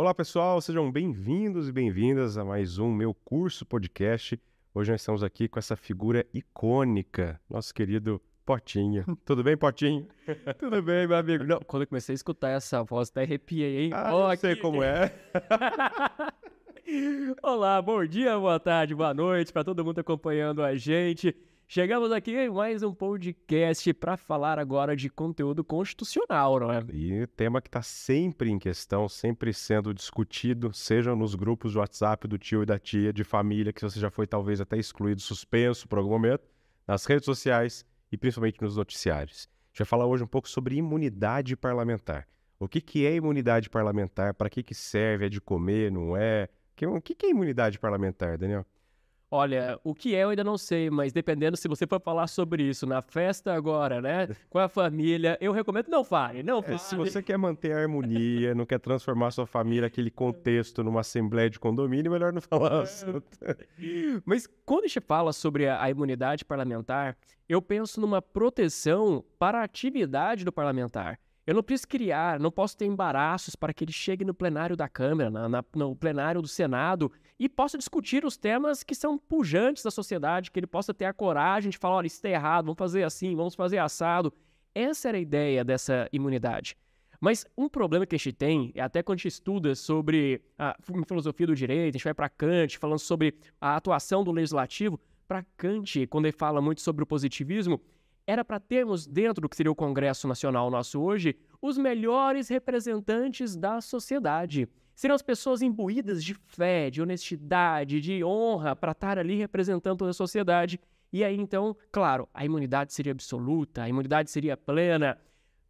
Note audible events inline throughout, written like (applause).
Olá pessoal, sejam bem-vindos e bem-vindas a mais um meu curso podcast. Hoje nós estamos aqui com essa figura icônica, nosso querido Potinho. (laughs) Tudo bem, Potinho? (laughs) Tudo bem, meu amigo. Não, quando eu comecei a escutar essa voz, até arrepiei, hein? Ah, oh, eu sei como é. (laughs) Olá, bom dia, boa tarde, boa noite para todo mundo acompanhando a gente. Chegamos aqui em mais um podcast para falar agora de conteúdo constitucional, não é? E tema que está sempre em questão, sempre sendo discutido, seja nos grupos de WhatsApp do tio e da tia, de família, que você já foi talvez até excluído, suspenso por algum momento, nas redes sociais e principalmente nos noticiários. A gente vai falar hoje um pouco sobre imunidade parlamentar. O que, que é imunidade parlamentar? Para que, que serve? É de comer? Não é? O que, que é imunidade parlamentar, Daniel? Olha, o que é eu ainda não sei, mas dependendo se você for falar sobre isso na festa agora, né, com a família, eu recomendo não fale, não fale. É, se você quer manter a harmonia, não quer transformar sua família, aquele contexto, numa assembleia de condomínio, melhor não falar. É. mas quando a gente fala sobre a, a imunidade parlamentar, eu penso numa proteção para a atividade do parlamentar. Eu não preciso criar, não posso ter embaraços para que ele chegue no plenário da Câmara, na, na, no plenário do Senado e possa discutir os temas que são pujantes da sociedade, que ele possa ter a coragem de falar: olha, isso está errado, vamos fazer assim, vamos fazer assado. Essa era a ideia dessa imunidade. Mas um problema que a gente tem, é até quando a gente estuda sobre a filosofia do direito, a gente vai para Kant falando sobre a atuação do legislativo, para Kant, quando ele fala muito sobre o positivismo, era para termos dentro do que seria o Congresso Nacional nosso hoje, os melhores representantes da sociedade. Seriam as pessoas imbuídas de fé, de honestidade, de honra para estar ali representando a sociedade. E aí, então, claro, a imunidade seria absoluta, a imunidade seria plena,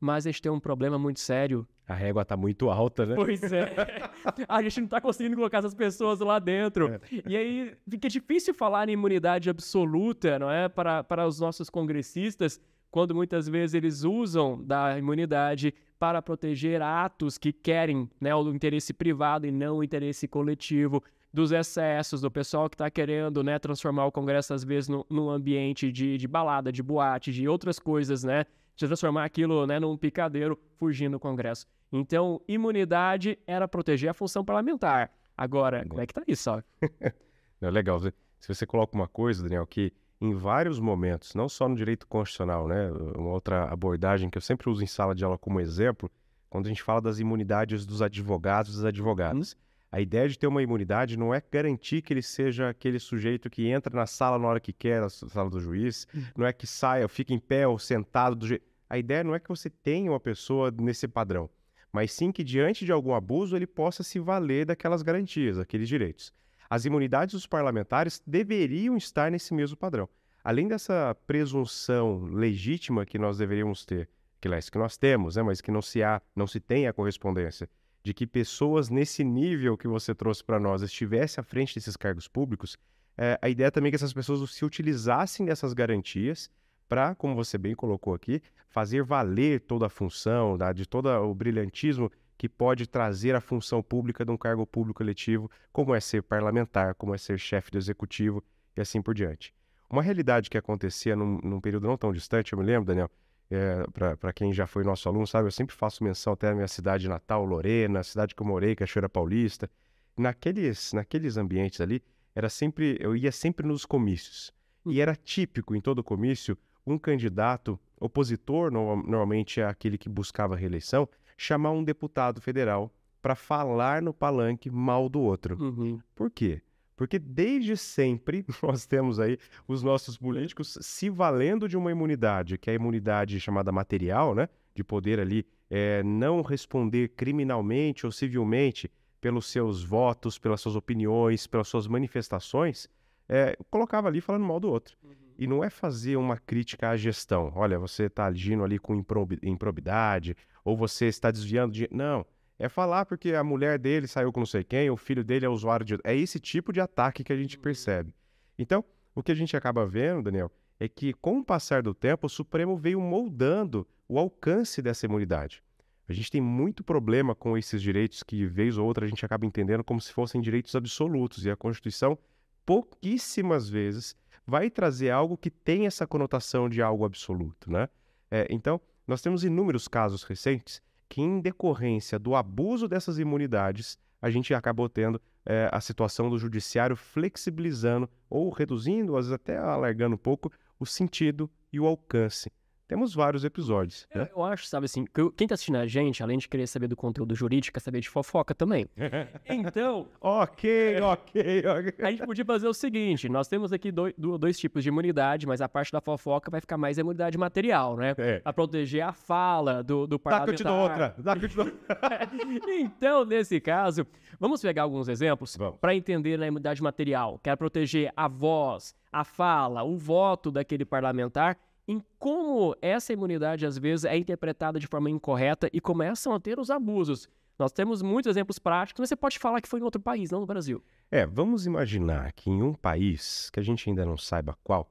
mas a gente tem um problema muito sério a régua está muito alta, né? Pois é. (laughs) a gente não está conseguindo colocar essas pessoas lá dentro. É. E aí fica difícil falar em imunidade absoluta, não é? Para, para os nossos congressistas, quando muitas vezes eles usam da imunidade para proteger atos que querem né, o interesse privado e não o interesse coletivo, dos excessos, do pessoal que está querendo né, transformar o Congresso, às vezes, num ambiente de, de balada, de boate, de outras coisas, né? De transformar aquilo né, num picadeiro fugindo do Congresso. Então, imunidade era proteger a função parlamentar. Agora, como é que tá isso? Ó? (laughs) Não, legal. Se você coloca uma coisa, Daniel, que em vários momentos, não só no direito constitucional, né? Uma outra abordagem que eu sempre uso em sala de aula como exemplo, quando a gente fala das imunidades dos advogados e das advogadas. Hum. A ideia de ter uma imunidade não é garantir que ele seja aquele sujeito que entra na sala na hora que quer, na sala do juiz, hum. não é que saia, fica em pé ou sentado do jeito. A ideia não é que você tenha uma pessoa nesse padrão mas sim que diante de algum abuso ele possa se valer daquelas garantias, daqueles direitos. As imunidades dos parlamentares deveriam estar nesse mesmo padrão. Além dessa presunção legítima que nós deveríamos ter, que, que nós temos, né, mas que não se há, não se tem a correspondência, de que pessoas nesse nível que você trouxe para nós estivessem à frente desses cargos públicos, é, a ideia também é que essas pessoas se utilizassem dessas garantias para, como você bem colocou aqui, fazer valer toda a função, tá? de todo o brilhantismo que pode trazer a função pública de um cargo público eletivo, como é ser parlamentar, como é ser chefe do executivo e assim por diante. Uma realidade que acontecia num, num período não tão distante, eu me lembro, Daniel, é, para quem já foi nosso aluno, sabe, eu sempre faço menção até à minha cidade natal, Lorena, a cidade que eu morei, Cachoeira Paulista. Naqueles, naqueles ambientes ali, era sempre, eu ia sempre nos comícios. E era típico em todo comício um candidato opositor, normalmente é aquele que buscava reeleição, chamar um deputado federal para falar no palanque mal do outro. Uhum. Por quê? Porque desde sempre (laughs) nós temos aí os nossos políticos se valendo de uma imunidade, que é a imunidade chamada material, né? De poder ali é, não responder criminalmente ou civilmente pelos seus votos, pelas suas opiniões, pelas suas manifestações, é, colocava ali falando mal do outro. Uhum. E não é fazer uma crítica à gestão. Olha, você está agindo ali com improbidade, ou você está desviando de. Não. É falar porque a mulher dele saiu com não sei quem, o filho dele é usuário de. É esse tipo de ataque que a gente uhum. percebe. Então, o que a gente acaba vendo, Daniel, é que com o passar do tempo, o Supremo veio moldando o alcance dessa imunidade. A gente tem muito problema com esses direitos que, vez ou outra, a gente acaba entendendo como se fossem direitos absolutos. E a Constituição, pouquíssimas vezes, vai trazer algo que tem essa conotação de algo absoluto, né? É, então, nós temos inúmeros casos recentes que, em decorrência do abuso dessas imunidades, a gente acabou tendo é, a situação do judiciário flexibilizando ou reduzindo, às vezes até alargando um pouco, o sentido e o alcance temos vários episódios. Né? Eu, eu, acho, sabe assim, que quem tá assistindo a gente, além de querer saber do conteúdo jurídico, quer saber de fofoca também. (laughs) Então. ok, ok, ok. A gente podia fazer o seguinte: nós temos aqui dois, dois tipos de imunidade, mas a parte da fofoca vai ficar mais a imunidade material, né? É. Pra proteger a fala do, do parlamentar. Dá que eu te dou outra. Dá que eu te dou (laughs) Então, nesse caso, vamos pegar alguns exemplos para entender a imunidade material. Quer proteger a voz, a fala, o voto daquele parlamentar em como essa imunidade às vezes é interpretada de forma incorreta e começam a ter os abusos. Nós temos muitos exemplos práticos, mas você pode falar que foi em outro país, não no Brasil. É, vamos imaginar que em um país, que a gente ainda não saiba qual,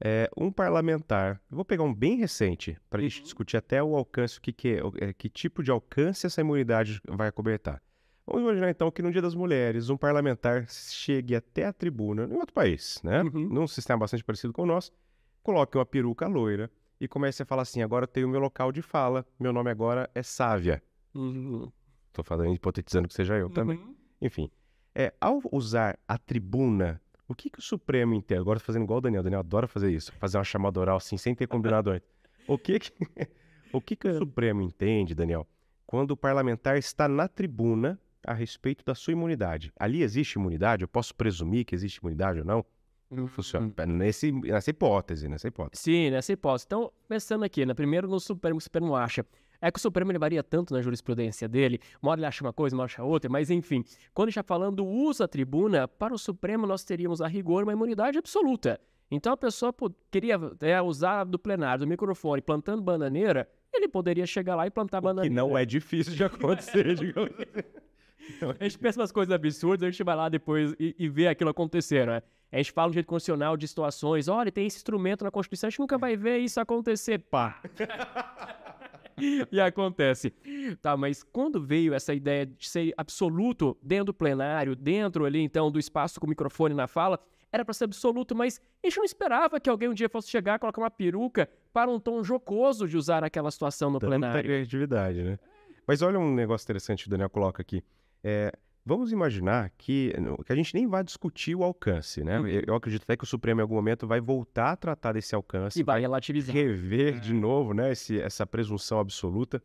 é, um parlamentar, vou pegar um bem recente, para a gente uhum. discutir até o alcance, que, que, é, que tipo de alcance essa imunidade vai acobertar. Vamos imaginar então que no Dia das Mulheres, um parlamentar chegue até a tribuna, em outro país, né? Uhum. Num sistema bastante parecido com o nosso, coloque uma peruca loira e comece a falar assim: agora eu tenho meu local de fala, meu nome agora é Sávia. Uhum. Tô falando, hipotetizando que seja eu uhum. também. Enfim, é, ao usar a tribuna, o que, que o Supremo entende? Agora fazendo igual o Daniel, o Daniel adora fazer isso, fazer uma chamada oral assim, sem ter combinado antes. O que que, (laughs) o que, que o Supremo entende, Daniel, quando o parlamentar está na tribuna a respeito da sua imunidade? Ali existe imunidade? Eu posso presumir que existe imunidade ou não? Não funciona. Hum. Nesse, nessa hipótese, nessa hipótese. Sim, nessa hipótese. Então, pensando aqui, né? Primeiro no Supremo, o Supremo acha. É que o Supremo ele varia tanto na jurisprudência dele, uma hora ele acha uma coisa, uma hora acha outra, mas enfim, quando está falando do uso da tribuna, para o Supremo nós teríamos a rigor uma imunidade absoluta. Então a pessoa pô, queria é, usar do plenário, do microfone, plantando bananeira, ele poderia chegar lá e plantar o bananeira. Que não é difícil de acontecer, (laughs) digamos assim. (laughs) A gente pensa umas coisas absurdas, a gente vai lá depois e, e vê aquilo acontecer, né? A gente fala no jeito constitucional de situações, olha, tem esse instrumento na Constituição, a gente nunca vai ver isso acontecer, pá. (laughs) e acontece. Tá, mas quando veio essa ideia de ser absoluto dentro do plenário, dentro ali então do espaço com o microfone na fala, era para ser absoluto, mas a gente não esperava que alguém um dia fosse chegar, colocar uma peruca para um tom jocoso de usar aquela situação no Tanta plenário. criatividade, né? Mas olha um negócio interessante que o Daniel coloca aqui. É, Vamos imaginar que, que a gente nem vai discutir o alcance, né? Uhum. Eu acredito até que o Supremo em algum momento vai voltar a tratar desse alcance. E vai relativizar. Rever é. de novo, né? Esse, essa presunção absoluta.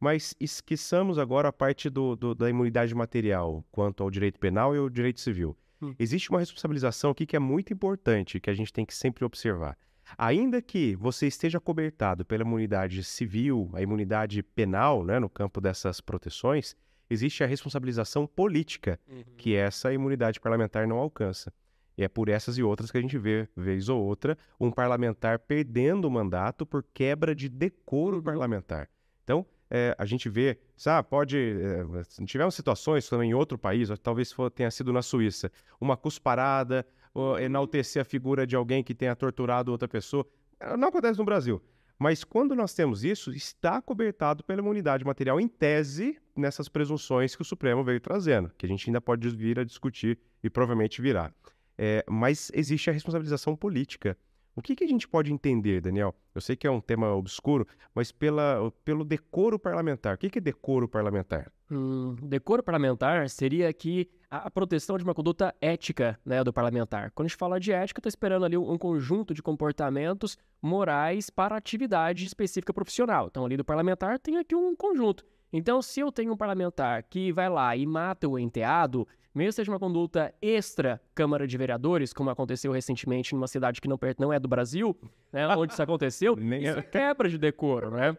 Mas esqueçamos agora a parte do, do, da imunidade material quanto ao direito penal e ao direito civil. Hum. Existe uma responsabilização aqui que é muito importante, que a gente tem que sempre observar. Ainda que você esteja cobertado pela imunidade civil, a imunidade penal, né, no campo dessas proteções, existe a responsabilização política, uhum. que essa imunidade parlamentar não alcança. E é por essas e outras que a gente vê, vez ou outra, um parlamentar perdendo o mandato por quebra de decoro uhum. parlamentar. Então, é, a gente vê, sabe, pode. É, tivemos situações também em outro país, talvez tenha sido na Suíça, uma cusparada, ou enaltecer a figura de alguém que tenha torturado outra pessoa. Não acontece no Brasil. Mas quando nós temos isso, está cobertado pela imunidade material em tese nessas presunções que o Supremo veio trazendo, que a gente ainda pode vir a discutir e provavelmente virá. É, mas existe a responsabilização política. O que, que, a gente pode entender, Daniel? Eu sei que é um tema obscuro, mas pela, pelo decoro parlamentar. O que, que é decoro parlamentar? Hum, decoro parlamentar seria que a, proteção de uma conduta ética né, do parlamentar. Quando a gente fala de ética, estou esperando ali um, conjunto de comportamentos morais para atividade específica profissional. Então, ali do parlamentar tem aqui um conjunto. Então, se eu tenho um parlamentar que vai lá e mata o enteado, mesmo seja uma conduta extra Câmara de Vereadores, como aconteceu recentemente numa cidade que não, não é do Brasil, né, onde isso (laughs) aconteceu, isso é quebra de decoro, né?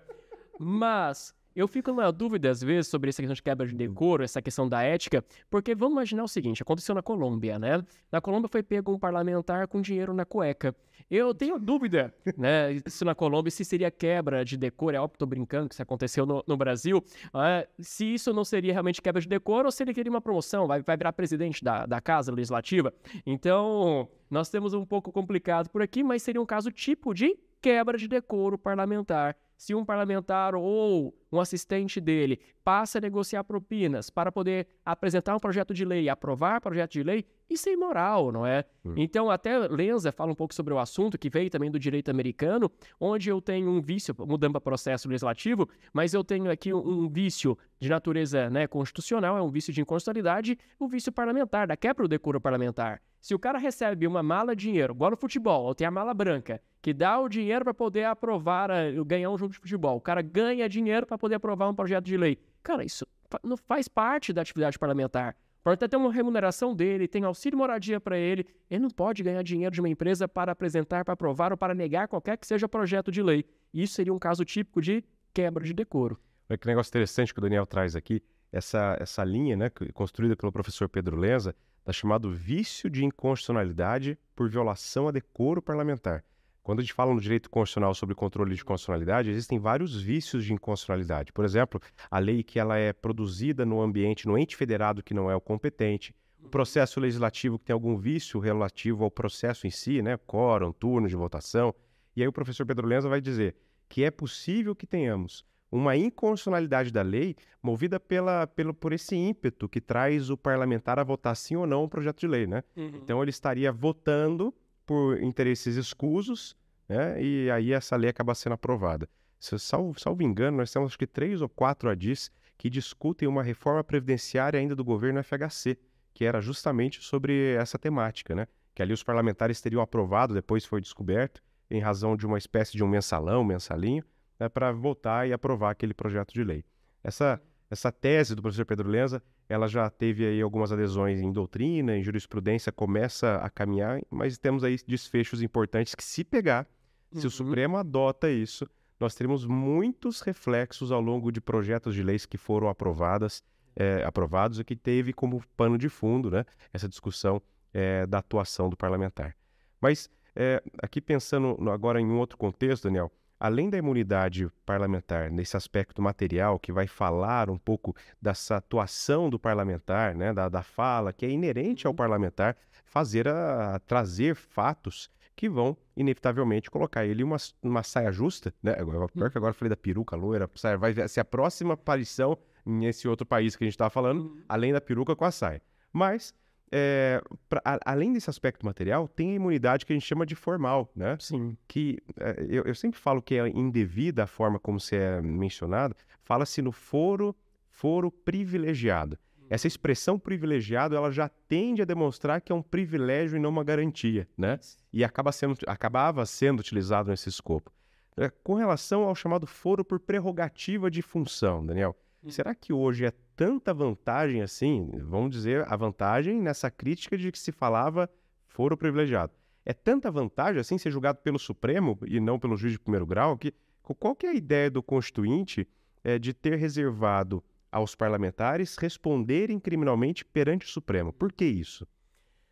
Mas eu fico na dúvida, às vezes, sobre essa questão de quebra de decoro, essa questão da ética, porque vamos imaginar o seguinte: aconteceu na Colômbia, né? Na Colômbia foi pego um parlamentar com dinheiro na cueca. Eu tenho dúvida, né? Se na Colômbia se seria quebra de decoro, é óbvio, tô brincando que isso aconteceu no, no Brasil. É, se isso não seria realmente quebra de decoro ou se ele queria uma promoção, vai, vai virar presidente da, da Casa Legislativa. Então, nós temos um pouco complicado por aqui, mas seria um caso tipo de quebra de decoro parlamentar se um parlamentar ou um assistente dele passa a negociar propinas para poder apresentar um projeto de lei, aprovar projeto de lei, Isso é imoral, não é? Hum. Então, até Lenza fala um pouco sobre o assunto, que veio também do direito americano, onde eu tenho um vício, mudando para processo legislativo, mas eu tenho aqui um, vício de natureza né, constitucional, é um vício de inconstitucionalidade, um vício parlamentar, da quebra do decoro parlamentar. Se o cara recebe uma mala de dinheiro, igual no futebol, ou tem a mala branca, que dá o dinheiro para poder aprovar, ganhar um jogo de futebol, o cara ganha dinheiro para poder aprovar um projeto de lei. Cara, isso não faz parte da atividade parlamentar. Pode até ter uma remuneração dele, tem auxílio moradia para ele. Ele não pode ganhar dinheiro de uma empresa para apresentar, para aprovar ou para negar qualquer que seja projeto de lei. Isso seria um caso típico de quebra de decoro. Olha que negócio interessante que o Daniel traz aqui. Essa, essa linha, né, construída pelo professor Pedro Lenza, está chamado vício de inconstitucionalidade por violação a decoro parlamentar. Quando a gente fala no direito constitucional sobre controle de constitucionalidade, existem vários vícios de inconstitucionalidade. Por exemplo, a lei que ela é produzida no ambiente, no ente federado que não é o competente, o processo legislativo que tem algum vício relativo ao processo em si, né, quórum, turno de votação. E aí o professor Pedro Lenza vai dizer que é possível que tenhamos uma inconstitucionalidade da lei movida pela, pelo, por esse ímpeto que traz o parlamentar a votar sim ou não um projeto de lei, né? Uhum. Então ele estaria votando por interesses escusos, né? E aí essa lei acaba sendo aprovada. Se, salvo, salvo engano, nós temos acho que três ou quatro ADIs que discutem uma reforma previdenciária ainda do governo FHC, que era justamente sobre essa temática, né? Que ali os parlamentares teriam aprovado, depois foi descoberto, em razão de uma espécie de um mensalão, mensalinho, né, para votar e aprovar aquele projeto de lei. Essa, essa tese do professor Pedro Lenza, ela já teve aí algumas adesões em doutrina, em jurisprudência, começa a caminhar, mas temos aí desfechos importantes que se pegar, uhum. se o uhum. Supremo adota isso, nós teremos muitos reflexos ao longo de projetos de leis que foram aprovadas, é, aprovados e que teve como pano de fundo né, essa discussão é, da atuação do parlamentar. Mas é, aqui pensando agora em um outro contexto, Daniel, além da imunidade parlamentar, nesse aspecto material, que vai falar um pouco dessa atuação do parlamentar, né, da, da fala, que é inerente ao uhum. parlamentar, fazer a, a trazer fatos que vão, inevitavelmente, colocar ele uma, uma saia justa, né? Pior que agora eu falei da peruca loira, vai ser a próxima aparição nesse outro país que a gente estava falando, uhum. além da peruca com a saia. Mas é, pra, a, além desse aspecto material, tem a imunidade que a gente chama de formal, né? Sim. Que é, eu, eu, sempre falo que é indevida a forma como se é mencionado. Fala-se no foro, foro privilegiado. Essa expressão privilegiado, ela já tende a demonstrar que é um privilégio e não uma garantia, né? E acaba sendo, acabava sendo utilizado nesse escopo. É, com relação ao chamado foro por prerrogativa de função, Daniel, hum. será que hoje é tanta vantagem assim, vamos dizer, a vantagem nessa crítica de que se falava foro privilegiado. É tanta vantagem assim ser julgado pelo Supremo e não pelo juiz de primeiro grau que qual que é a ideia do Constituinte é, de ter reservado aos parlamentares responderem criminalmente perante o Supremo? Por que isso?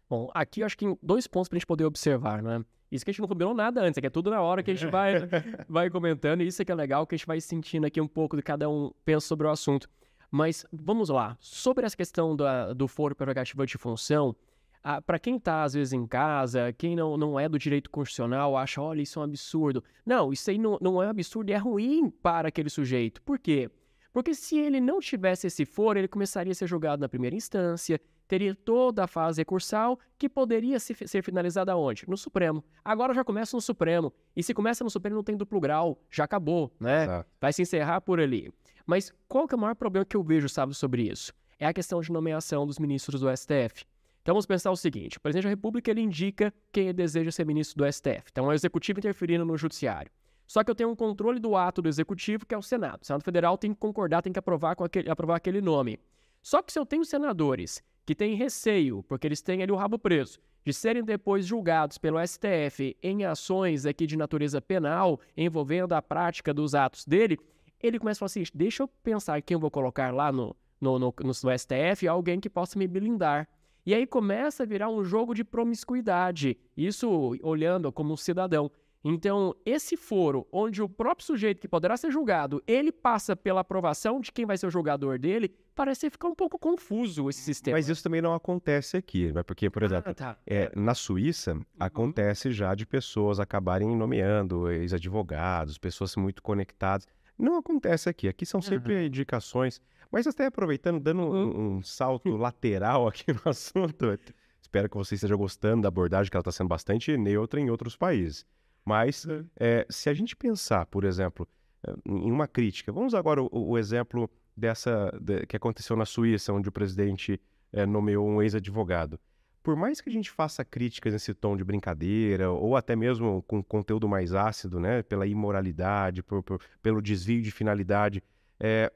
Bom, aqui eu acho que tem dois pontos para a gente poder observar, né? Isso que a gente não combinou nada antes, é que é tudo na hora que a gente vai, (laughs) vai comentando, e isso é que é legal, que a gente vai sentindo aqui um pouco de cada um pensa sobre o assunto. Mas vamos lá, sobre essa questão da, do foro prerrogativo de função, ah, para quem está às vezes em casa, quem não, não é do direito constitucional, acha, olha, isso é um absurdo. Não, isso aí não, não é absurdo e é ruim para aquele sujeito. Por quê? Porque se ele não tivesse esse foro, ele começaria a ser julgado na primeira instância, teria toda a fase recursal que poderia se, ser finalizada onde? No Supremo. Agora já começa no Supremo. E se começa no Supremo não tem duplo grau, já acabou, né? Exato. Vai se encerrar por ali. Mas qual que é o maior problema que eu vejo, sabe, sobre isso? É a questão de nomeação dos ministros do STF. Então vamos pensar o seguinte: o presidente da República ele indica quem deseja ser ministro do STF. Então é o executivo interferindo no judiciário. Só que eu tenho um controle do ato do executivo, que é o Senado. O Senado Federal tem que concordar, tem que aprovar, com aquele, aprovar aquele nome. Só que se eu tenho senadores que têm receio, porque eles têm ali o rabo preso, de serem depois julgados pelo STF em ações aqui de natureza penal envolvendo a prática dos atos dele, ele começa a falar assim: deixa eu pensar quem eu vou colocar lá no, no, no, no, no STF, alguém que possa me blindar. E aí começa a virar um jogo de promiscuidade, isso olhando como um cidadão. Então, esse foro, onde o próprio sujeito que poderá ser julgado, ele passa pela aprovação de quem vai ser o julgador dele, parece ficar um pouco confuso esse sistema. Mas isso também não acontece aqui, né? porque, por ah, exemplo, ah, tá. é, na Suíça, uhum. acontece já de pessoas acabarem nomeando ex-advogados, pessoas muito conectadas. Não acontece aqui. Aqui são sempre uhum. indicações. Mas até aproveitando, dando um, um salto (laughs) lateral aqui no assunto, Espero que você esteja gostando da abordagem, que ela está sendo bastante neutra em outros países. Mas é, se a gente pensar, por exemplo, eh, em uma crítica, vamos agora o, o exemplo dessa de, que aconteceu na Suíça, onde o presidente é, nomeou um ex-advogado. Por mais que a gente faça críticas nesse tom de brincadeira, ou até mesmo com conteúdo mais ácido, né, pela imoralidade, por, por, pelo desvio de finalidade, é,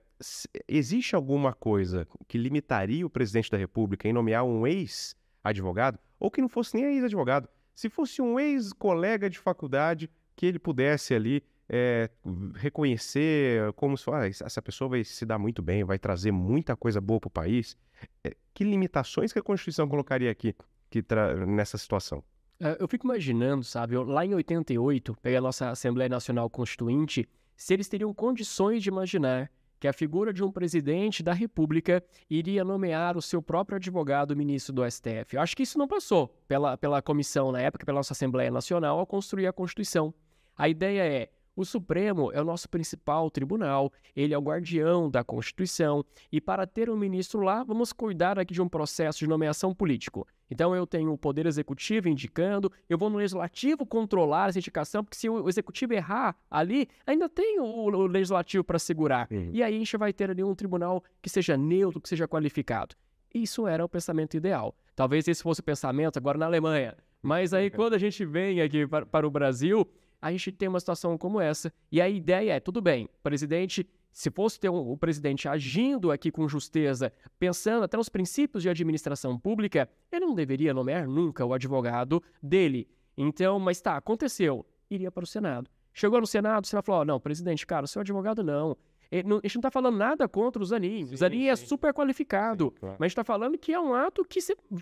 existe alguma coisa que limitaria o presidente da República em nomear um ex-advogado, ou que não fosse nem ex-advogado, se fosse um ex-colega de faculdade que ele pudesse ali é, reconhecer como se ah, essa pessoa vai se dar muito bem, vai trazer muita coisa boa para o país. É, que limitações que a Constituição colocaria aqui que nessa situação? É, eu fico imaginando, sabe, lá em 88, pegar a nossa Assembleia Nacional Constituinte, se eles teriam condições de imaginar que a figura de um presidente da República iria nomear o seu próprio advogado ministro do STF. Eu acho que isso não passou pela, pela comissão na época, pela nossa Assembleia Nacional, ao construir a Constituição. A ideia é o Supremo é o nosso principal tribunal, ele é o guardião da Constituição, e para ter um ministro lá, vamos cuidar aqui de um processo de nomeação político. Então eu tenho o Poder Executivo indicando, eu vou no Legislativo controlar essa indicação, porque se o Executivo errar ali, ainda tem o, o Legislativo para segurar. Uhum. E aí a gente vai ter ali um tribunal que seja neutro, que seja qualificado. Isso era o pensamento ideal. Talvez esse fosse o pensamento agora na Alemanha. Mas aí quando a gente vem aqui para, para o Brasil, a gente tem uma situação como essa. E a ideia é, tudo bem, presidente, se fosse ter um, o presidente agindo aqui com justeza, pensando até nos princípios de administração pública, ele não deveria nomear nunca o advogado dele. Então, mas tá, aconteceu, iria para o Senado. Chegou no Senado, o Senado falou: oh, não, presidente, cara, o seu advogado não. A gente não está falando nada contra o Zanin. o Zanin é super qualificado. Sim, claro. Mas a gente está falando que é um ato que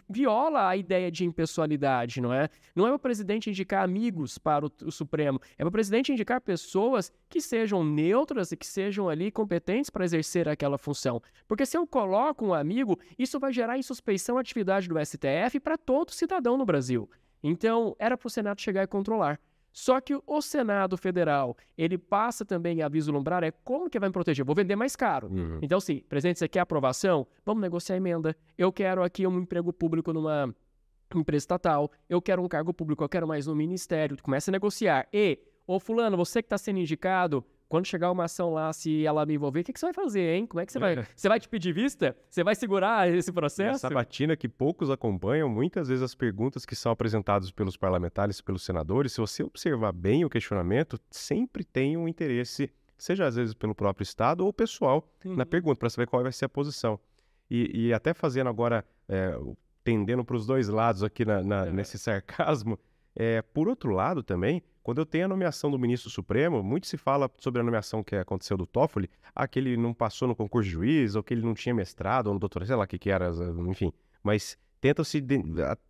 viola a ideia de impessoalidade, não é? Não é o presidente indicar amigos para o, o Supremo. É o presidente indicar pessoas que sejam neutras e que sejam ali competentes para exercer aquela função. Porque se eu coloco um amigo, isso vai gerar insuspeição à atividade do STF para todo cidadão no Brasil. Então, era para o Senado chegar e controlar. Só que o Senado Federal, ele passa também a vislumbrar é como que vai me proteger? Vou vender mais caro. Uhum. Então, sim, presidente, você quer aprovação? Vamos negociar a emenda. Eu quero aqui um emprego público numa empresa estatal. Eu quero um cargo público, eu quero mais um ministério. Começa a negociar. E, ô fulano, você que está sendo indicado, quando chegar uma ação lá, se ela me envolver, o que, que você vai fazer, hein? Como é que você vai? É. Você vai te pedir vista? Você vai segurar esse processo? Essa batina que poucos acompanham, muitas vezes as perguntas que são apresentadas pelos parlamentares, pelos senadores, se você observar bem o questionamento, sempre tem um interesse, seja às vezes pelo próprio Estado ou pessoal, uhum. na pergunta, para saber qual vai ser a posição. E, e até fazendo agora, é, tendendo para os dois lados aqui na, na, uhum. nesse sarcasmo, é, por outro lado também, quando eu tenho a nomeação do ministro Supremo, muito se fala sobre a nomeação que aconteceu do Toffoli, ah, que ele não passou no concurso de juiz, ou que ele não tinha mestrado, ou no doutorado, sei lá o que, que era, enfim. Mas tentam-se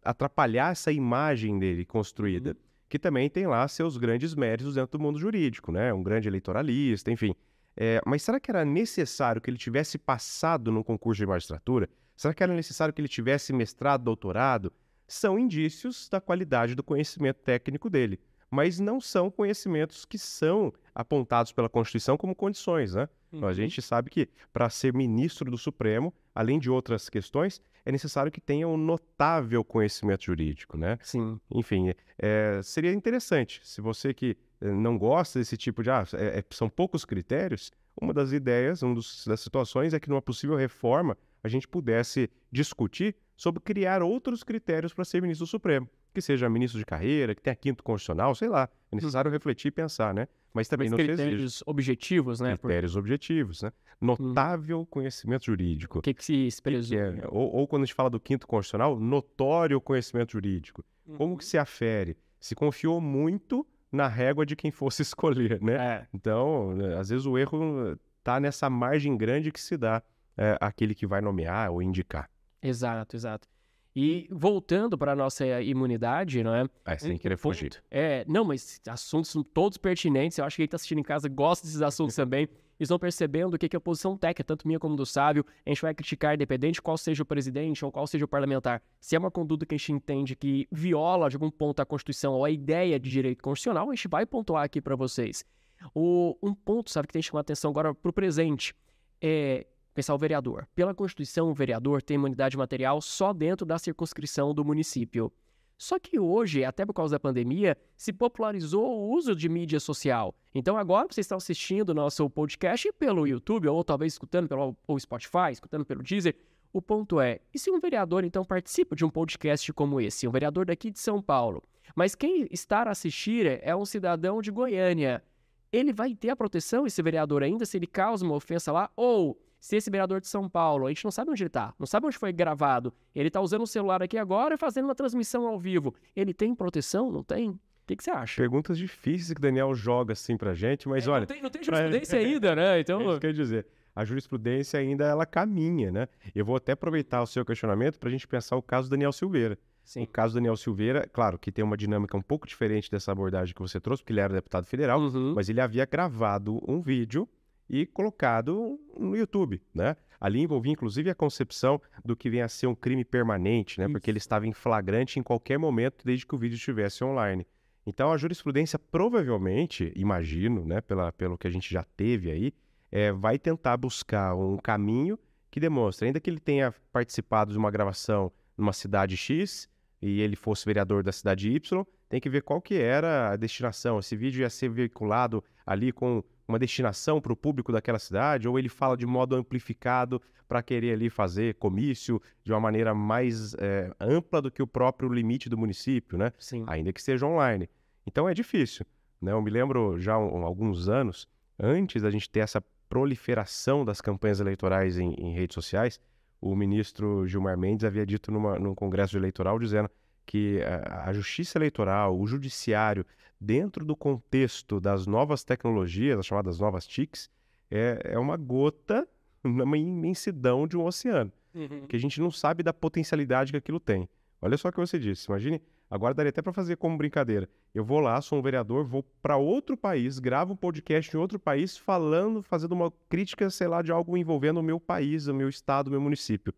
atrapalhar essa imagem dele construída, uhum. que também tem lá seus grandes méritos dentro do mundo jurídico, né? Um grande eleitoralista, enfim. É, mas será que era necessário que ele tivesse passado no concurso de magistratura? Será que era necessário que ele tivesse mestrado, doutorado? São indícios da qualidade do conhecimento técnico dele mas não são conhecimentos que são apontados pela Constituição como condições, né? Uhum. A gente sabe que para ser ministro do Supremo, além de outras questões, é necessário que tenha um notável conhecimento jurídico, né? Sim. Enfim, é, seria interessante, se você que eh, não gosta desse tipo de... Ah, é, é, são poucos critérios, uma das ideias, uma das situações é que numa possível reforma a gente pudesse discutir sobre criar outros critérios para ser ministro do Supremo que seja ministro de carreira, que tenha quinto constitucional, sei lá. É necessário hum. refletir e pensar, né? Mas também Mas não critérios exige. objetivos, né? Critérios Por... objetivos, né? Notável hum. conhecimento jurídico. O que, que se presume? É, ou, ou, quando a gente fala do quinto constitucional, notório conhecimento jurídico. Uhum. Como que se afere? Se confiou muito na régua de quem fosse (laughs) escolher, né? É. Então, né, às vezes o erro está nessa margem grande que se dá é, aquele que vai nomear ou indicar. Exato, exato. E voltando para a nossa imunidade, não é? É, sem querer fugir. É, não, mas assuntos são todos pertinentes. Eu acho que quem está assistindo em casa gosta desses assuntos (laughs) também. Eles vão percebendo o que, que a posição técnica, tanto minha como do sábio, a gente vai criticar, independente qual seja o presidente ou qual seja o parlamentar. Se é uma conduta que a gente entende que viola de algum ponto a Constituição ou a ideia de direito constitucional, a gente vai pontuar aqui para vocês. O, um ponto, sabe, que tem que chamar atenção agora para o presente. É, pensar o vereador. Pela Constituição, o vereador tem imunidade material só dentro da circunscrição do município. Só que hoje, até por causa da pandemia, se popularizou o uso de mídia social. Então agora vocês estão assistindo o nosso podcast pelo YouTube, ou talvez escutando pelo ou Spotify, escutando pelo Deezer. O ponto é, e se um vereador então participa de um podcast como esse, um vereador daqui de São Paulo, mas quem está a assistir é um cidadão de Goiânia, ele vai ter a proteção, esse vereador ainda, se ele causa uma ofensa lá, ou se esse vereador de São Paulo, a gente não sabe onde ele está, não sabe onde foi gravado, ele está usando o celular aqui agora e fazendo uma transmissão ao vivo, ele tem proteção? Não tem? O que, que, você acha? Perguntas difíceis que o Daniel joga assim pra gente, mas é, olha. Não tem, não tem jurisprudência pra... (laughs) ainda, né? Então. É isso que eu dizer. A jurisprudência ainda ela caminha, né? Eu vou até aproveitar o seu questionamento para a gente pensar o caso do Daniel Silveira. Sim. O caso do Daniel Silveira, claro que tem uma dinâmica um pouco diferente dessa abordagem que você trouxe, porque ele era deputado federal, uhum. mas ele havia gravado um vídeo e colocado no YouTube, né? Ali envolvia inclusive a concepção do que vem a ser um crime permanente, né? Isso. Porque ele estava em flagrante em qualquer momento desde que o vídeo estivesse online. Então a jurisprudência provavelmente, imagino, né, pela, pelo que a gente já teve aí, é, vai tentar buscar um caminho que demonstre, ainda que ele tenha participado de uma gravação numa cidade X e ele fosse vereador da cidade Y, tem que ver qual que era a destinação. Esse vídeo ia ser veiculado ali com uma destinação para o público daquela cidade, ou ele fala de modo amplificado para querer ali fazer comício de uma maneira mais é, ampla do que o próprio limite do município, né? Sim. Ainda que seja online. Então é difícil. Né? Eu me lembro já há um, alguns anos, antes da gente ter essa proliferação das campanhas eleitorais em, em redes sociais, o ministro Gilmar Mendes havia dito numa, num congresso eleitoral dizendo que a, a justiça eleitoral, o judiciário, dentro do contexto das novas tecnologias, as chamadas novas TICs, é, é uma gota numa imensidão de um oceano. Uhum. Que a gente não sabe da potencialidade que aquilo tem. Olha só o que você disse. Imagine, agora daria até para fazer como brincadeira. Eu vou lá, sou um vereador, vou para outro país, gravo um podcast em outro país, falando, fazendo uma crítica, sei lá, de algo envolvendo o meu país, o meu estado, o meu município.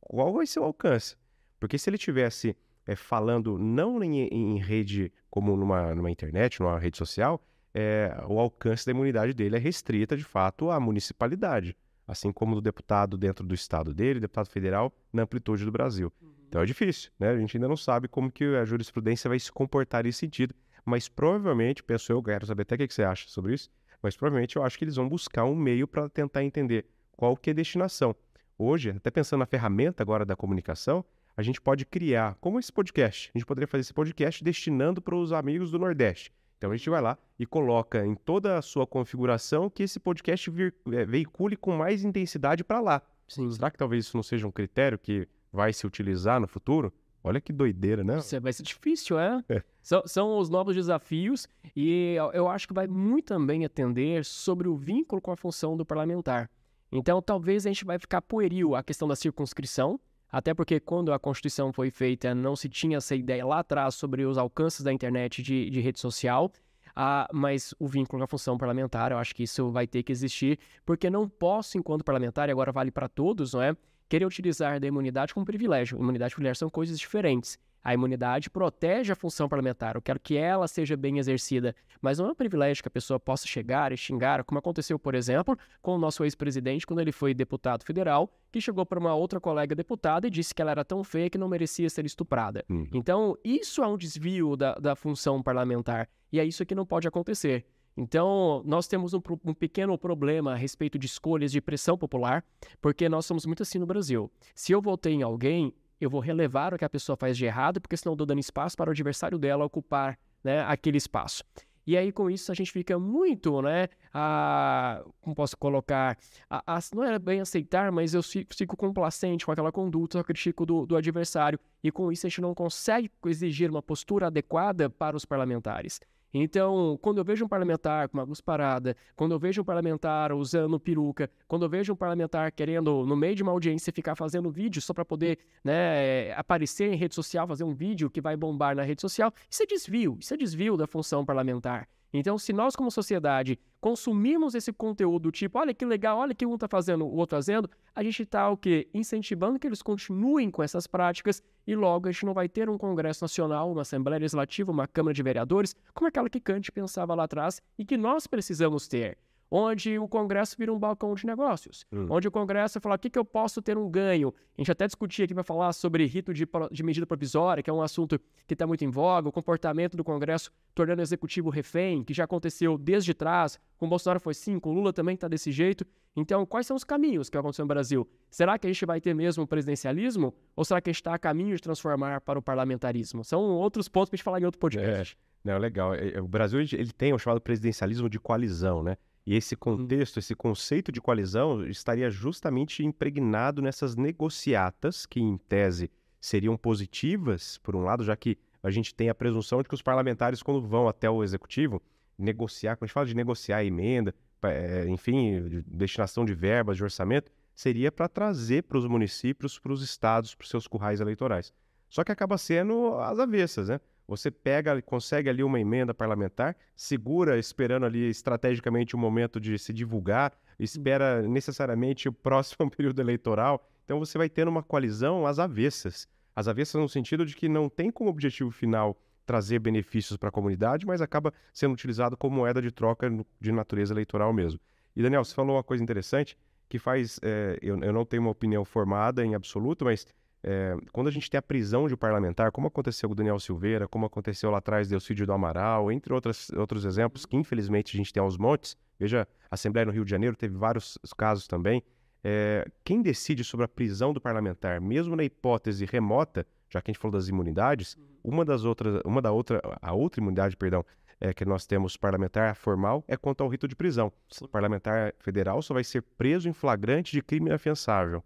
Qual vai ser o alcance? Porque se ele tivesse é, falando não em, em, rede como numa, numa internet, numa rede social, é, o alcance da imunidade dele é restrita, de fato, à municipalidade, assim como do deputado dentro do estado dele, deputado federal na amplitude do Brasil. Uhum. Então é difícil, né? A gente ainda não sabe como que a jurisprudência vai se comportar nesse sentido, mas provavelmente, penso eu, quero saber até o que você acha sobre isso, mas provavelmente eu acho que eles vão buscar um meio para tentar entender qual que é a destinação. Hoje, até pensando na ferramenta agora da comunicação, a gente pode criar, como esse podcast, a gente poderia fazer esse podcast destinando para os amigos do Nordeste. Então a gente vai lá e coloca em toda a sua configuração que esse podcast é, veicule com mais intensidade para lá. Sim. Será que talvez isso não seja um critério que vai se utilizar no futuro? Olha que doideira, né? Isso vai ser difícil, é? é. São, são os novos desafios e eu acho que vai muito também atender sobre o vínculo com a função do parlamentar. Então, talvez a gente vai ficar pueril a questão da circunscrição, até porque quando a Constituição foi feita, não se tinha essa ideia lá atrás sobre os alcances da internet de, de rede social. Ah, mas o vínculo com a função parlamentar, eu acho que isso vai ter que existir, porque não posso, enquanto parlamentar, e agora vale para todos, não é? Querer utilizar da imunidade como privilégio. Imunidade e privilégio são coisas diferentes. A imunidade protege a função parlamentar. Eu quero que ela seja bem exercida. Mas não é um privilégio que a pessoa possa chegar e xingar, como aconteceu, por exemplo, com o nosso ex-presidente quando ele foi deputado federal, que chegou para uma outra colega deputada e disse que ela era tão feia que não merecia ser estuprada. Hum. Então, isso é um desvio da, da função parlamentar. E é isso que não pode acontecer. Então, nós temos um, um, pequeno problema a respeito de escolhas de pressão popular, porque nós somos muito assim no Brasil. Se eu votei em alguém, eu vou relevar o que a pessoa faz de errado, porque senão eu estou dando espaço para o adversário dela ocupar né, aquele espaço. E aí, com isso, a gente fica muito, né? A, como posso colocar? A, a, não é bem aceitar, mas eu fico, fico complacente com aquela conduta crítico do, do adversário. E com isso, a gente não consegue exigir uma postura adequada para os parlamentares. Então, quando eu vejo um parlamentar com uma luz parada, quando eu vejo um parlamentar usando peruca, quando eu vejo um parlamentar querendo, no meio de uma audiência, ficar fazendo vídeo só para poder né, aparecer em rede social, fazer um vídeo que vai bombar na rede social, isso é desvio, isso é desvio da função parlamentar. Então, se nós, como sociedade, consumirmos esse conteúdo, tipo, olha que legal, olha que um está fazendo, o outro fazendo, a gente está o quê? Incentivando que eles continuem com essas práticas e logo a gente não vai ter um Congresso Nacional, uma Assembleia Legislativa, uma Câmara de Vereadores, como aquela que Kant pensava lá atrás e que nós precisamos ter. Onde o Congresso vira um balcão de negócios, hum. onde o Congresso fala o que, que eu posso ter um ganho. A gente até discutia aqui para falar sobre rito de, de, medida provisória, que é um assunto que está muito em voga, o comportamento do Congresso tornando o executivo refém, que já aconteceu desde trás, com o Bolsonaro foi sim, com o Lula também está desse jeito. Então, quais são os caminhos que aconteceu no Brasil? Será que a gente vai ter mesmo o presidencialismo? Ou será que a gente está a caminho de transformar para o parlamentarismo? São outros pontos para a gente falar em outro podcast. É. Não, legal. É, é, o Brasil ele tem o chamado presidencialismo de coalizão, né? E esse uhum. contexto, esse conceito de coalizão estaria justamente impregnado nessas negociatas que, em tese, seriam positivas, por um lado, já que a gente tem a presunção de que os parlamentares, quando vão até o executivo, negociar, quando a gente fala de negociar a emenda, é, enfim, destinação de verbas, de orçamento, seria para trazer para os municípios, para os estados, para os seus currais eleitorais. Só que acaba sendo as avessas, né? Você pega, consegue ali uma emenda parlamentar, segura esperando ali estrategicamente o momento de se divulgar, espera necessariamente o próximo (laughs) período eleitoral. Então você vai tendo uma coalizão às avessas. Às avessas no sentido de que não tem como objetivo final trazer benefícios para a comunidade, mas acaba sendo utilizado como moeda de troca de natureza eleitoral mesmo. E Daniel, você falou uma coisa interessante que faz, é, eu, eu não tenho uma opinião formada em absoluto, mas é, quando a gente tem a prisão de parlamentar, como aconteceu com o Daniel Silveira, como aconteceu lá atrás Delcídio do Amaral, entre outras, outros exemplos que infelizmente a gente tem aos montes, veja, a Assembleia no Rio de Janeiro teve vários casos também. É, quem decide sobre a prisão do parlamentar, mesmo na hipótese remota, já que a gente falou das imunidades, uma das outras, uma da outra, a outra imunidade, perdão, é, que nós temos parlamentar formal é quanto ao rito de prisão. O parlamentar federal só vai ser preso em flagrante de crime inafiançável.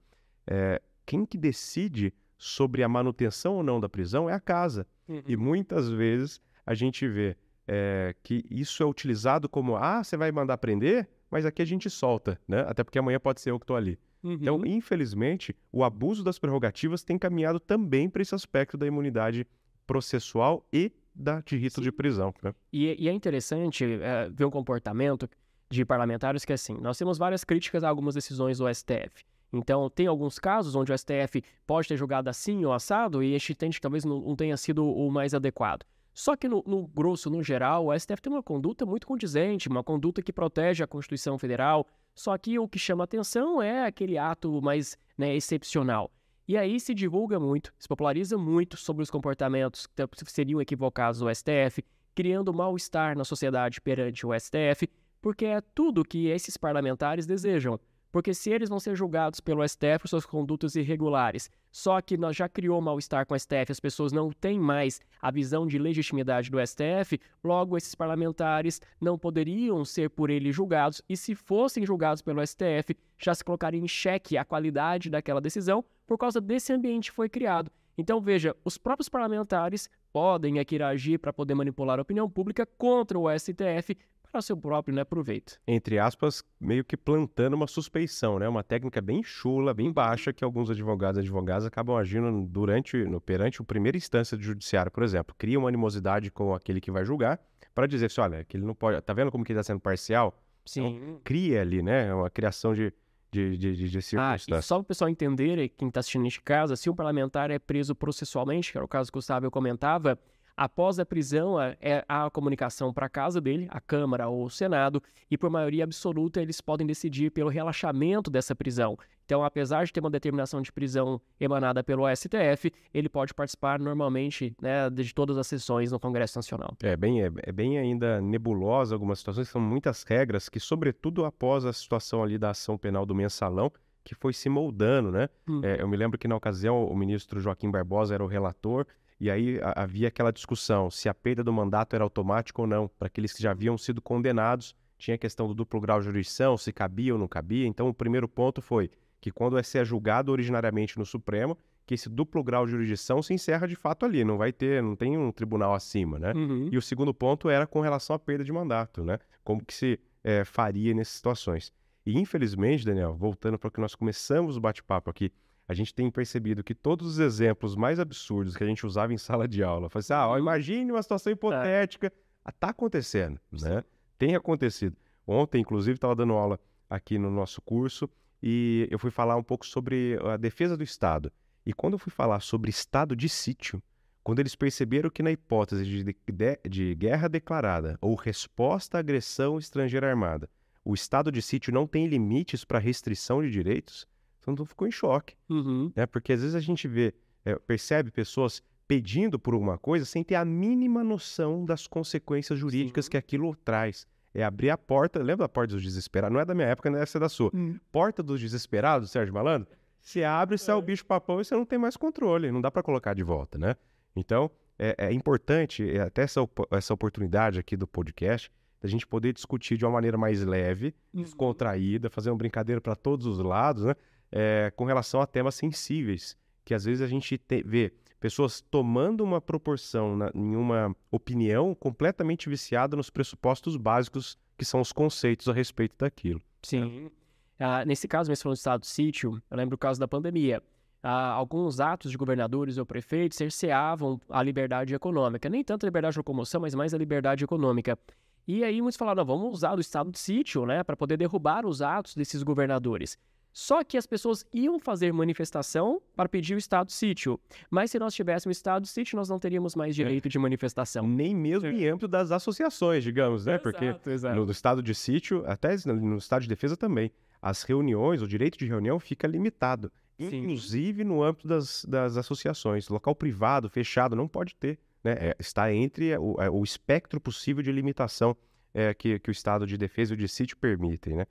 É, quem que decide sobre a manutenção ou não da prisão é a casa. Uhum. E muitas vezes a gente vê é, que isso é utilizado como, ah, você vai mandar prender, mas aqui a gente solta, né? Até porque amanhã pode ser eu que estou ali. Uhum. Então, infelizmente, o abuso das prerrogativas tem caminhado também para esse aspecto da imunidade processual e da, de rito Sim. de prisão. Né? E, e, é interessante é, ver um comportamento de parlamentares que, assim, nós temos várias críticas a algumas decisões do STF. Então, tem alguns casos onde o STF pode ter julgado assim ou assado e este tente talvez não, tenha sido o mais adequado. Só que, no, no, grosso, no geral, o STF tem uma conduta muito condizente, uma conduta que protege a Constituição Federal. Só que o que chama atenção é aquele ato mais né, excepcional. E aí se divulga muito, se populariza muito sobre os comportamentos que seriam equivocados do STF, criando mal-estar na sociedade perante o STF, porque é tudo que esses parlamentares desejam porque se eles vão ser julgados pelo STF por suas condutas irregulares, só que nós já criou mal-estar com o STF, as pessoas não têm mais a visão de legitimidade do STF, logo esses parlamentares não poderiam ser por ele julgados, e se fossem julgados pelo STF, já se colocaria em xeque a qualidade daquela decisão por causa desse ambiente que foi criado. Então veja, os próprios parlamentares podem aqui agir para poder manipular a opinião pública contra o STF para seu próprio né, proveito. Entre aspas, meio que plantando uma suspeição, né? Uma técnica bem chula, bem baixa, que alguns advogados e advogadas acabam agindo durante, no, perante a primeira instância do judiciário, por exemplo. Cria uma animosidade com aquele que vai julgar para dizer assim, olha, que ele não pode... Tá vendo como que ele está sendo parcial? Sim. Então, cria ali, né? É uma criação de, de, de, de, de Ah, e só para o pessoal entender, quem está assistindo neste caso, se um parlamentar é preso processualmente, que era o caso que o Gustavo comentava, Após a prisão, é a comunicação para a casa dele, a Câmara ou o Senado, e por maioria absoluta eles podem decidir pelo relaxamento dessa prisão. Então, apesar de ter uma determinação de prisão emanada pelo STF, ele pode participar normalmente né, de todas as sessões no Congresso Nacional. É bem, é, é bem ainda nebulosa algumas situações, são muitas regras que, sobretudo após a situação ali da ação penal do mensalão, que foi se moldando, né? Hum. É, eu me lembro que na ocasião o ministro Joaquim Barbosa era o relator e aí havia aquela discussão se a perda do mandato era automática ou não. Para aqueles que já haviam sido condenados, tinha a questão do duplo grau de jurisdição, se cabia ou não cabia. Então, o primeiro ponto foi que quando é ser julgado originariamente no Supremo, que esse duplo grau de jurisdição se encerra de fato ali, não vai ter, não tem um tribunal acima, né? Uhum. E o segundo ponto era com relação à perda de mandato, né? Como que se é, faria nessas situações. E infelizmente, Daniel, voltando para o que nós começamos o bate-papo aqui, a gente tem percebido que todos os exemplos mais absurdos que a gente usava em sala de aula, assim, ah, ó, uhum. imagine uma situação hipotética, é. tá acontecendo, né? Tem acontecido. Ontem, inclusive, estava dando aula aqui no nosso curso e eu fui falar um pouco sobre a defesa do Estado. E quando eu fui falar sobre estado de sítio, quando eles perceberam que na hipótese de, de, de guerra declarada ou resposta à agressão estrangeira armada, o estado de sítio não tem limites para restrição de direitos, todo mundo ficou em choque. Uhum. Né? Porque às vezes a gente vê, é, percebe pessoas pedindo por alguma coisa sem ter a mínima noção das consequências jurídicas Sim. que aquilo traz. É abrir a porta, lembra da porta dos desesperados? Não é da minha época, não é essa da sua. Hum. Porta dos desesperados, Sérgio Malandro, você abre, sai o É. bicho papão e você não tem mais controle, não dá para colocar de volta, né? Então, é, é importante, é, até essa, essa oportunidade aqui do podcast, da gente poder discutir de uma maneira mais leve, Uhum. descontraída, fazer uma brincadeira para todos os lados, né? É, com relação a temas sensíveis, que às vezes a gente te- vê pessoas tomando uma proporção na- em uma opinião completamente viciada nos pressupostos básicos que são os conceitos a respeito daquilo. Sim. Ah, nesse caso, mesmo falando do estado de sítio, eu lembro o caso da pandemia. Ah, alguns atos de governadores ou prefeitos cerceavam a liberdade econômica. Nem tanto a liberdade de locomoção, mas mais a liberdade econômica. E aí muitos falaram, vamos usar o estado de sítio, né, para poder derrubar os atos desses governadores. Só que as pessoas iam fazer manifestação para pedir o estado de sítio. Mas se nós tivéssemos estado de sítio, nós não teríamos mais direito de manifestação. Nem mesmo em âmbito das associações, digamos, né? Porque Exato, exato. no, estado de sítio, até no- no estado de defesa também, as reuniões, o direito de reunião fica limitado. Sim. Inclusive no âmbito das, das associações. Local privado, fechado, não pode ter. Né? É, está entre o, é, o espectro possível de limitação é, que, que o estado de defesa e o de sítio permitem, né?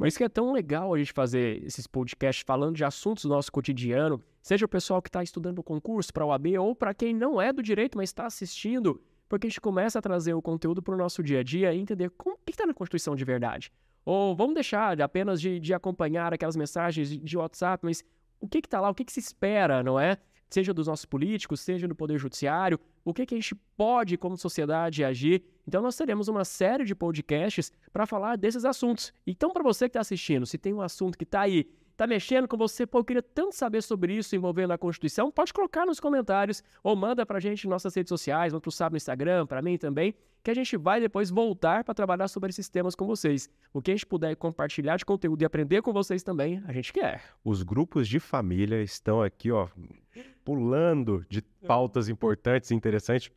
Por isso que é tão legal a gente fazer esses podcasts falando de assuntos do nosso cotidiano, seja o pessoal que está estudando o concurso para a OAB ou para quem não é do direito, mas está assistindo, porque a gente começa a trazer o conteúdo para o nosso dia a dia e entender como, o que está na Constituição de verdade. Ou vamos deixar de apenas de, de acompanhar aquelas mensagens de, de WhatsApp, mas o que está lá, o que, que se espera, não é? Seja dos nossos políticos, seja do Poder Judiciário, o que, que a gente pode, como sociedade, agir. Então, nós teremos uma série de podcasts para falar desses assuntos. Então, para você que está assistindo, se tem um assunto que está aí, está mexendo com você, pô, eu queria tanto saber sobre isso envolvendo a Constituição, pode colocar nos comentários ou manda para a gente nas nossas redes sociais, manda para o Sábio no Instagram, para mim também, que a gente vai depois voltar para trabalhar sobre esses temas com vocês. O que a gente puder compartilhar de conteúdo e aprender com vocês também, a gente quer. Os grupos de família estão aqui, ó, pulando de pautas importantes e interessantes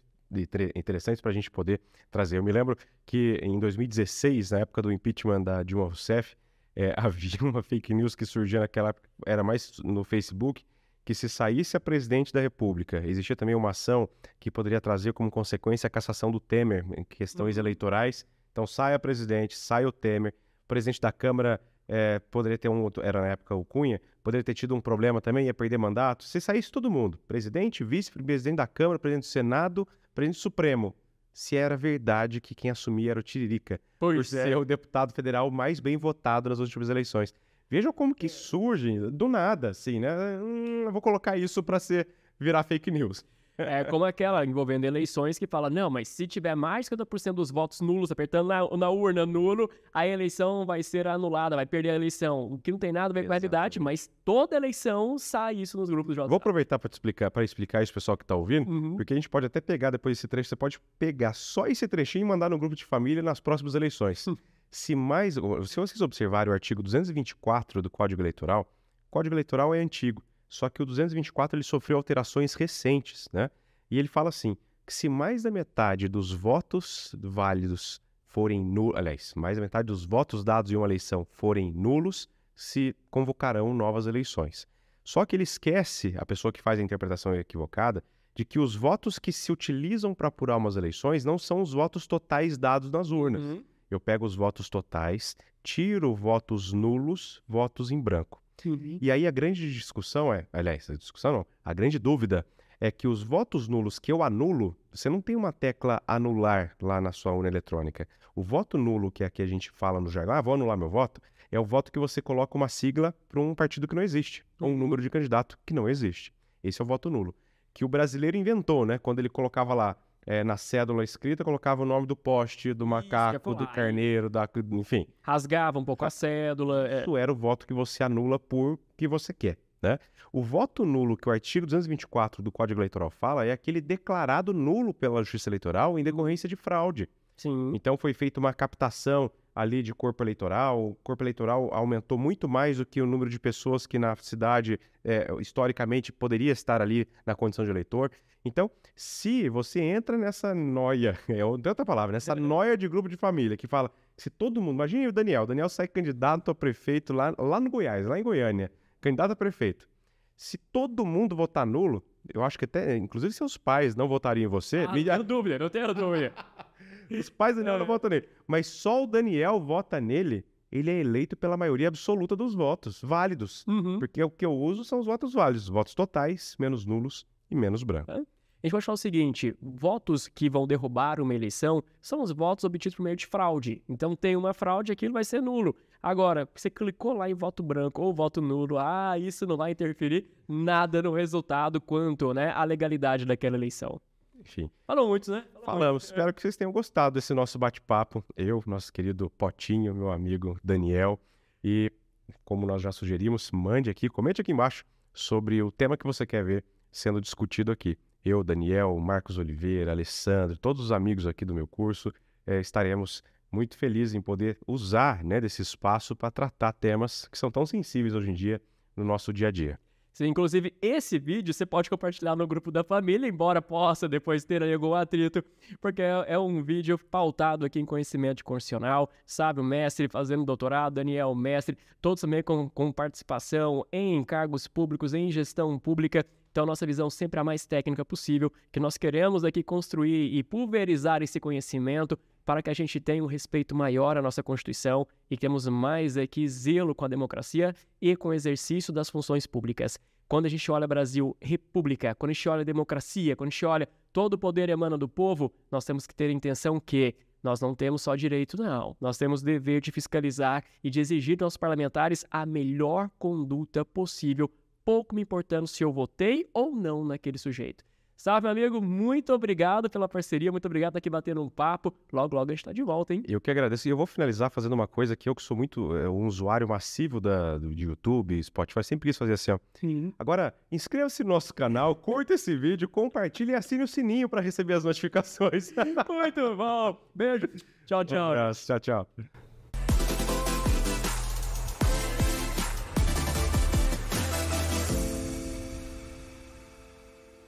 interessantes para a gente poder trazer. Eu me lembro que em 2016, na época do impeachment da Dilma Rousseff, eh, (laughs) havia uma fake news que surgia naquela época, era mais no Facebook, que se saísse a presidente da República, existia também uma ação que poderia trazer como consequência a cassação do Temer em questões Uhum. eleitorais. Então sai a presidente, sai o Temer, o presidente da Câmara eh, poderia ter um outro, era na época o Cunha, poderia ter tido um problema também, ia perder mandato. Se saísse todo mundo, presidente, vice-presidente da Câmara, presidente do Senado, presidente supremo, se era verdade que quem assumia era o Tiririca, por Pois ser o deputado federal mais bem votado nas últimas eleições. Vejam como que surge do nada, assim, né? Hum, eu vou colocar isso para ser virar fake news. É como aquela envolvendo eleições que fala, não, mas se tiver mais de 50% dos votos nulos apertando na, na urna nulo, a eleição vai ser anulada, vai perder a eleição. O que não tem nada a ver com a realidade, mas toda eleição sai isso nos grupos de Vou WhatsApp. aproveitar para explicar, para explicar isso pessoal que está ouvindo, Uhum. porque a gente pode até pegar depois esse trecho, você pode pegar só esse trechinho e mandar no grupo de família nas próximas eleições. Hum. Se mais, se vocês observarem o artigo 224 do Código Eleitoral, o Código Eleitoral é antigo, só que o 224 ele sofreu alterações recentes, né? E ele fala assim, que se mais da metade dos votos válidos forem nulos, aliás, mais da metade dos votos dados em uma eleição forem nulos, se convocarão novas eleições. Só que ele esquece, a pessoa que faz a interpretação equivocada, de que os votos que se utilizam para apurar umas eleições não são os votos totais dados nas urnas. Uhum. Eu pego os votos totais, tiro votos nulos, votos em branco. Uhum. E aí a grande discussão é, aliás, a discussão não, a grande dúvida é que os votos nulos que eu anulo, você não tem uma tecla anular lá na sua urna eletrônica. O voto nulo, que aqui a gente fala no jargão, ah, vou anular meu voto, é o voto que você coloca uma sigla para um partido que não existe, ou um Uhum. número de candidato que não existe. Esse é o voto nulo. Que o brasileiro inventou, né? Quando ele colocava lá eh, na cédula escrita, colocava o nome do poste, do macaco, ia do carneiro, da, enfim. Rasgava um pouco a cédula. é. Isso era o voto que você anula por que você quer. Né? O voto nulo que o artigo 224 do Código Eleitoral fala é aquele declarado nulo pela Justiça Eleitoral em decorrência de fraude. Sim. Então foi feita uma captação ali de corpo eleitoral. O corpo eleitoral aumentou muito mais do que o número de pessoas que na cidade, é, historicamente, poderia estar ali na condição de eleitor. Então, se você entra nessa noia, (laughs) é outra palavra, nessa (laughs) noia de grupo de família que fala, se todo mundo, imagine o Daniel, o Daniel sai candidato a prefeito lá, lá no Goiás, lá em Goiânia, candidato a prefeito. Se todo mundo votar nulo, eu acho que até, inclusive seus pais não votariam em você. Ah, não tenho dúvida, não tenho dúvida. (laughs) Os pais do Daniel não votam nele. Mas só o Daniel vota nele, ele é eleito pela maioria absoluta dos votos, válidos. Uhum. Porque o que eu uso são os votos válidos, votos totais, menos nulos e menos brancos. A gente pode falar o seguinte: votos que vão derrubar uma eleição são os votos obtidos por meio de fraude. Então tem uma fraude, aquilo vai ser nulo. Agora, você clicou lá em voto branco ou voto nulo, ah, isso não vai interferir nada no resultado quanto né, a legalidade daquela eleição. Enfim. Falou muito, né? Falou Falamos. muito. Espero que vocês tenham gostado desse nosso bate-papo. Eu, nosso querido Potinho, meu amigo Daniel. E, como nós já sugerimos, mande aqui, comente aqui embaixo sobre o tema que você quer ver sendo discutido aqui. Eu, Daniel, Marcos Oliveira, Alessandro, todos os amigos aqui do meu curso, eh, estaremos muito felizes em poder usar né, desse espaço para tratar temas que são tão sensíveis hoje em dia no nosso dia a dia. Inclusive, esse vídeo você pode compartilhar no grupo da família, embora possa depois ter algum atrito, porque é, é um vídeo pautado aqui em conhecimento constitucional, sabe? O mestre fazendo doutorado, Daniel, mestre, todos também com, com participação em cargos públicos, em gestão pública. Então, nossa visão sempre é a mais técnica possível, que nós queremos aqui construir e pulverizar esse conhecimento para que a gente tenha um respeito maior à nossa Constituição e temos mais aqui zelo com a democracia e com o exercício das funções públicas. Quando a gente olha Brasil República, quando a gente olha democracia, quando a gente olha todo o poder emana do povo, nós temos que ter a intenção que nós não temos só direito, não. Nós temos o dever de fiscalizar e de exigir dos parlamentares a melhor conduta possível, pouco me importando se eu votei ou não naquele sujeito. Salve, meu amigo, muito obrigado pela parceria, muito obrigado por estar aqui batendo um papo. Logo, logo a gente tá de volta, hein? Eu que agradeço. E eu vou finalizar fazendo uma coisa que eu que sou muito é, um usuário massivo da, do, de YouTube, Spotify, sempre quis fazer assim, ó. Sim. Agora, inscreva-se no nosso canal, curta esse vídeo, compartilhe e assine o sininho para receber as (laughs) notificações. Muito bom. Beijo. Tchau, Um tchau. abraço, tchau, tchau.